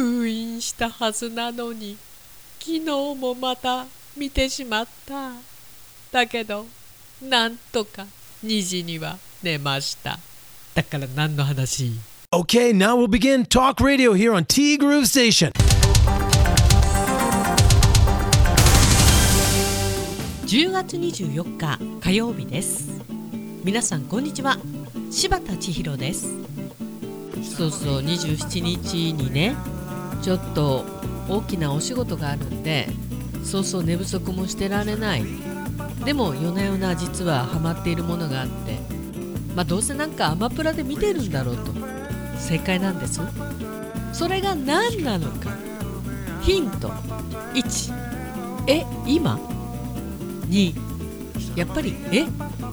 封印したはずなのに昨日もまた見てしまった。だけどなんとか2時には寝ました。だから何の話？Okay, now we'll begin talk radio here on T Groove Station. 10月24日火曜日です。皆さんこんにちは。柴田千尋です。そうそう27日にねちょっと大きなお仕事があるんでそうそう寝不足もしてられない。でも夜な夜な実はハマっているものがあってまあどうせなんかアマプラで見てるんだろうと。正解なんです？それが何なのか。ヒント。1え今？2やっぱりえ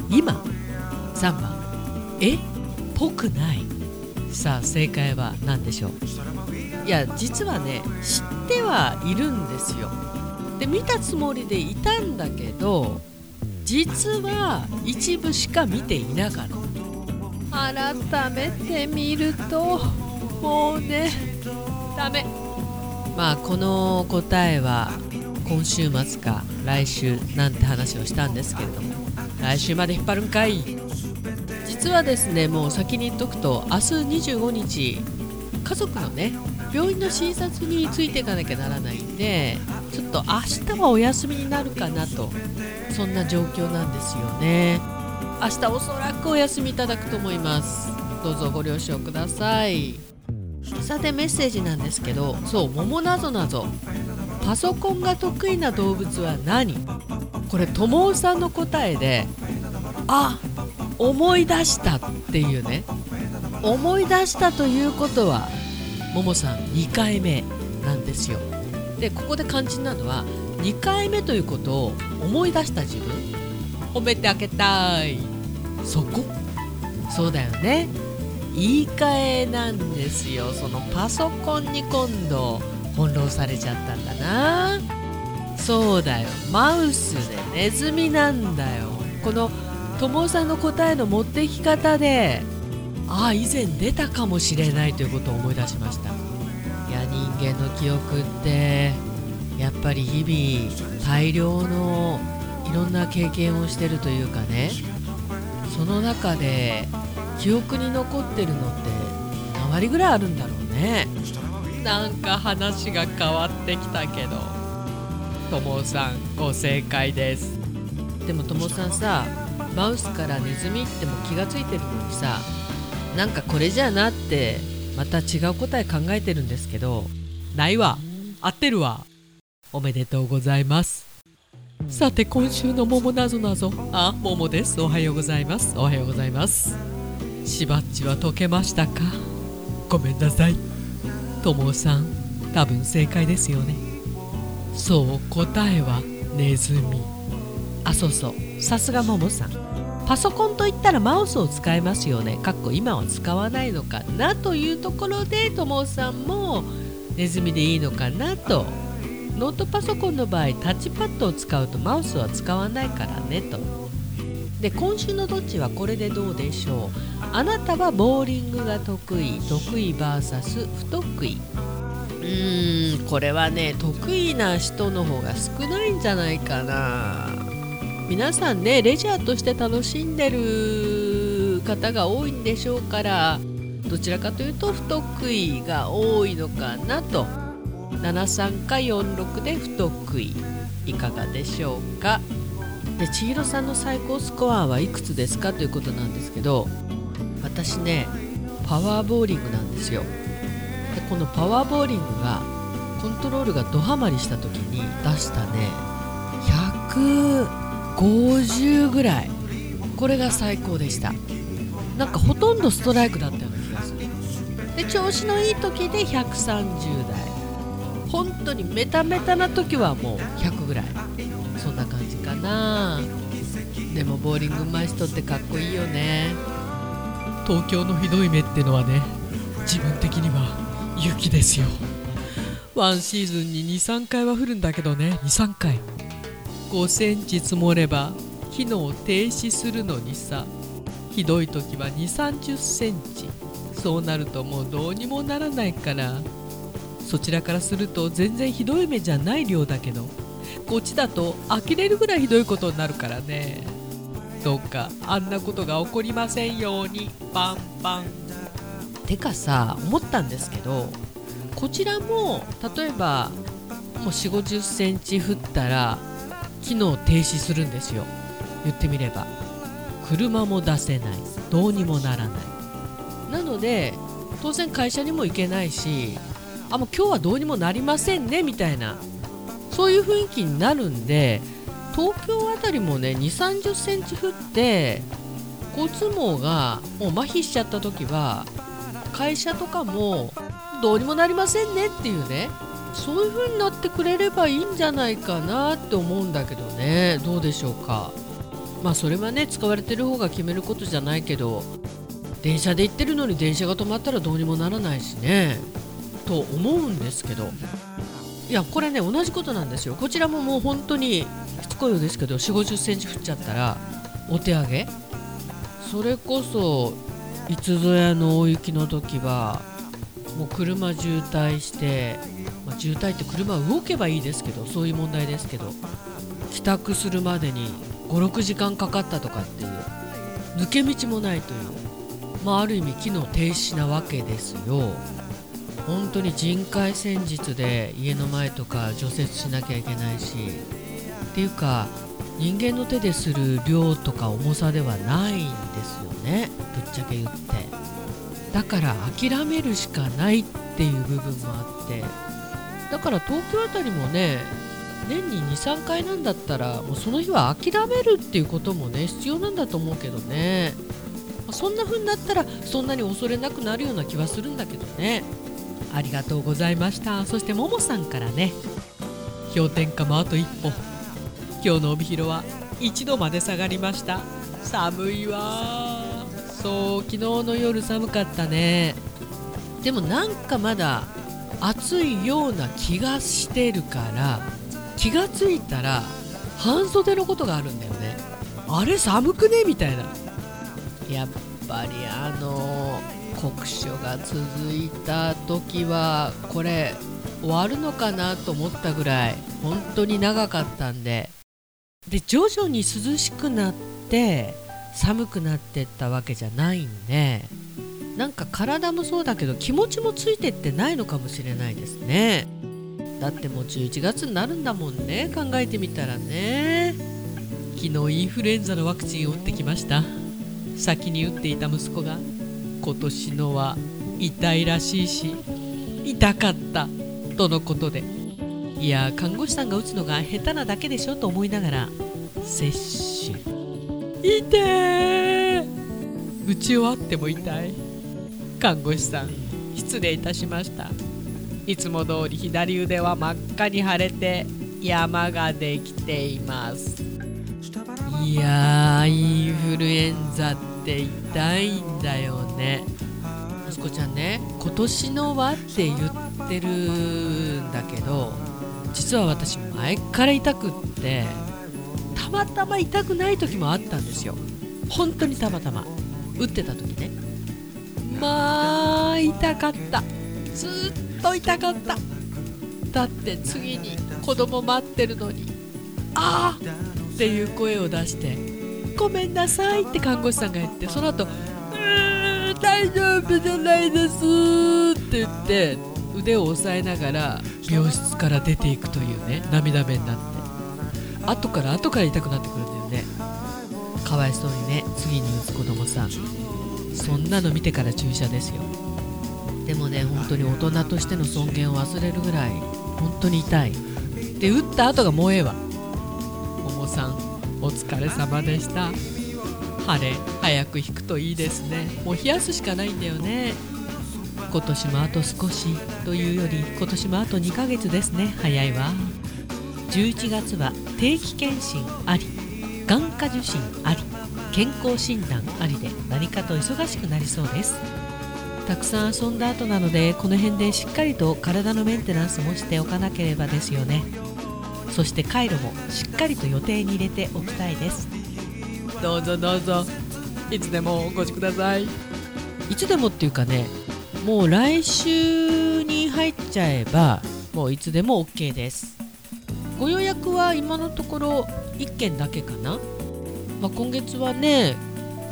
今？3番。えぽくない。さあ正解は何でしょう？いや実はね知ってはいるんですよ。で見たつもりでいたんだけど実は一部しか見ていなかった。改めて見るともうねダメ。まあこの答えは今週末か来週なんて話をしたんですけれども来週まで引っ張るんかい実はですねもう先に言っとくと明日25日家族のね病院の診察についていかなきゃならないんでちょっと明日はお休みになるかなとそんな状況なんですよね。明日おそらくお休みいただくと思います。どうぞご了承ください。さてメッセージなんですけどそう桃なぞなぞ。パソコンが得意な動物は何？これ友さんの答えであ思い出したっていうね。思い出したということはももさん2回目なんですよ。でここで肝心なのは2回目ということを思い出した自分褒めてあげたい。そこ？そうだよね。言い換えなんですよ。そのパソコンに今度翻弄されちゃったんだな。そうだよ。マウスでネズミなんだよ。この友さんの答えの持ってき方でああ以前出たかもしれないということを思い出しました。いや人間の記憶ってやっぱり日々大量のいろんな経験をしてるというかねその中で記憶に残ってるのって何割ぐらいあるんだろうね。なんか話が変わってきたけど。ともさんご正解です。でもともさんさマウスからネズミっても気がついてるのにさなんかこれじゃなってまた違う答え考えてるんですけどないわ。合ってるわ。おめでとうございます。さて今週の桃なぞなぞ。あ桃です。おはようございます。おはようございます。しばっちは解けましたか？ごめんなさい。ともさん多分正解ですよね。そう答えはネズミ。あそうそう。さすがももさん。パソコンといったらマウスを使いますよね。かっこ今は使わないのかなというところでともさんもネズミでいいのかなと。ノートパソコンの場合タッチパッドを使うとマウスは使わないからねと。で今週のどっちはこれでどうでしょう。あなたはボーリングが得意得意 VS 不得意。うーんこれはね得意な人の方が少ないんじゃないかな。皆さんねレジャーとして楽しんでる方が多いんでしょうからどちらかというと不得意が多いのかなと。73か46で不得意。いかがでしょうか。で千尋さんの最高スコアはいくつですかということなんですけど私ねパワーボーリングなんですよ。でこのパワーボーリングがコントロールがドハマりした時に出したね50ぐらい。これが最高でした。なんかほとんどストライクだったような気がする。で調子のいい時で130代本当にメタメタな時はもう100ぐらい。そんな感じかな。でもボーリング上手い人ってかっこいいよね。東京のひどい目ってのはね自分的には雪ですよ。ワンシーズンに23回は降るんだけどね。23回。5センチ積もれば機能停止するのにさ。ひどい時は2 3 0センチ。そうなるともうどうにもならないから。そちらからすると全然ひどい目じゃない量だけど。こっちだと呆れるぐらいひどいことになるからね。どうかあんなことが起こりませんように。パンパン。てかさ思ったんですけどこちらも例えばもう4 5 0センチ降ったら機能停止するんですよ。言ってみれば。車も出せない。どうにもならない。なので当然会社にも行けないしあもう今日はどうにもなりませんねみたいな。そういう雰囲気になるんで東京あたりもね2 3 0センチ降って交通網がもう麻痺しちゃった時は会社とかもどうにもなりませんねっていうね。そういう風になってくれればいいんじゃないかなって思うんだけどね。どうでしょうか。まあそれはね使われてる方が決めることじゃないけど電車で行ってるのに電車が止まったらどうにもならないしね。と思うんですけど。いやこれね同じことなんですよ。こちらももう本当にしつこいようですけど4 5 0センチ降っちゃったらお手上げ。それこそいつぞやの大雪の時はもう車渋滞して、渋滞って車動けばいいですけどそういう問題ですけど帰宅するまでに56時間かかったとかっていう抜け道もないという、まあ、ある意味機能停止なわけですよ。本当に人海戦術で家の前とか除雪しなきゃいけないしっていうか人間の手でする量とか重さではないんですよねぶっちゃけ言ってだから諦めるしかないっていう部分もあってだから東京あたりもね年に23回なんだったらもうその日は諦めるっていうこともね必要なんだと思うけどね。そんな風になったらそんなに恐れなくなるような気はするんだけどね。ありがとうございました。そしてももさんからね氷点下もあと一歩。今日の帯広は1度まで下がりました。寒いわ。そう昨日の夜寒かったね。でもなんかまだ暑いような気がしてるから気がついたら半袖のことがあるんだよね。あれ寒くね？みたいな。やっぱりあの酷暑が続いた時はこれ終わるのかなと思ったぐらい本当に長かったんで。で徐々に涼しくなって寒くなってったわけじゃないんでなんか体もそうだけど気持ちもついてってないのかもしれないですね。だってもう11月になるんだもんね。考えてみたらね。昨日インフルエンザのワクチンを打ってきました。先に打っていた息子が。今年のは痛いらしいし痛かったとのことで。いや看護師さんが打つのが下手なだけでしょと思いながら接種。痛え打ち終わっても痛い。看護師さん失礼いたしました。いつも通り左腕は真っ赤に腫れて山ができています。いやインフルエンザって痛いんだよね。息子ちゃんね今年のはって言ってるんだけど実は私前から痛くってたまたま痛くない時もあったんですよ。本当にたまたま。打ってた時ね。まあ痛かった。ずっと痛かった。だって次に子供待ってるのにああっていう声を出してごめんなさいって看護師さんが言ってその後うーん大丈夫じゃないですって言って腕を押さえながら病室から出ていくというね涙目になって。後から後から痛くなってくるんだよね。かわいそうにね次に打つ子供さん。そんなの見てから注射ですよ。でもね本当に大人としての尊厳を忘れるぐらい本当に痛い。で打った後がもうええわ。桃さんお疲れ様でした。晴れ早く引くといいですね。もう冷やすしかないんだよね。今年もあと少しというより今年もあと2ヶ月ですね。早いわ。11月は定期検診あり眼科受診あり。健康診断ありで何かと忙しくなりそうです。たくさん遊んだ後なのでこの辺でしっかりと体のメンテナンスもしておかなければですよね。そして回路もしっかりと予定に入れておきたいです。どうぞどうぞ。いつでもお越しください。いつでもっていうかねもう来週に入っちゃえばもういつでも OK です。ご予約は今のところ1件だけかな、まあ、今月はね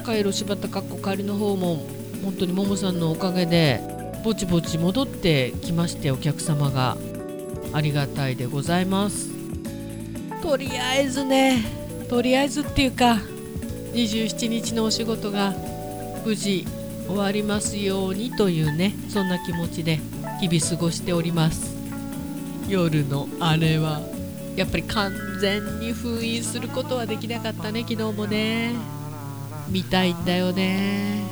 カイロ柴田かっこ帰りの方も本当にももさんのおかげでぼちぼち戻ってきましてお客様がありがたいでございます。とりあえずねとりあえずっていうか27日のお仕事が無事終わりますようにというねそんな気持ちで日々過ごしております。夜のあれは。やっぱり完全に封印することはできなかったね昨日もね。見たいんだよね。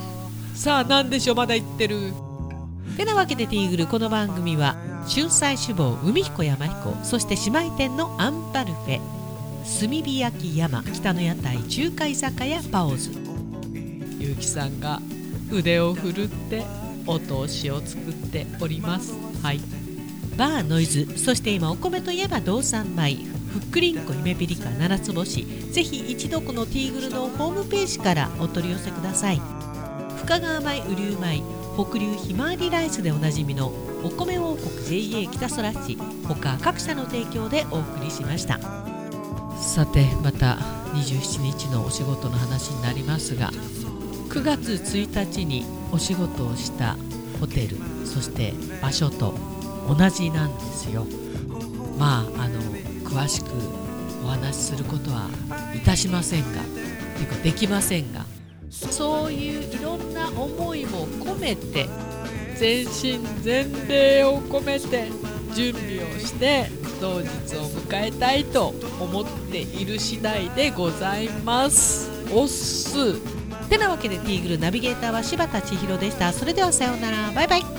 さあ何でしょう？まだ言ってる。てなわけでティーグルこの番組は春菜志望海彦山彦そして姉妹店のアンパルフェ炭火焼き山北の屋台中華居酒屋パオズ。ゆうきさんが腕を振るってお通しを作っております。はいバーノイズそして今お米といえば道産米ふっくりんこ夢ピリカ七つ星。ぜひ一度このティーグルのホームページからお取り寄せください。深川米雨竜米北流ひまわりライスでおなじみのお米王国 JA 北空市他各社の提供でお送りしました。さてまた27日のお仕事の話になりますが9月1日にお仕事をしたホテルそして場所と同じなんですよ。まああの詳しくお話しすることはいたしませんがていうかできませんがそういういろんな思いも込めて全身全霊を込めて準備をして当日を迎えたいと思っている次第でございます。おっす。てなわけでティーグルナビゲーターは柴田千尋でした。それではさようなら。バイバイ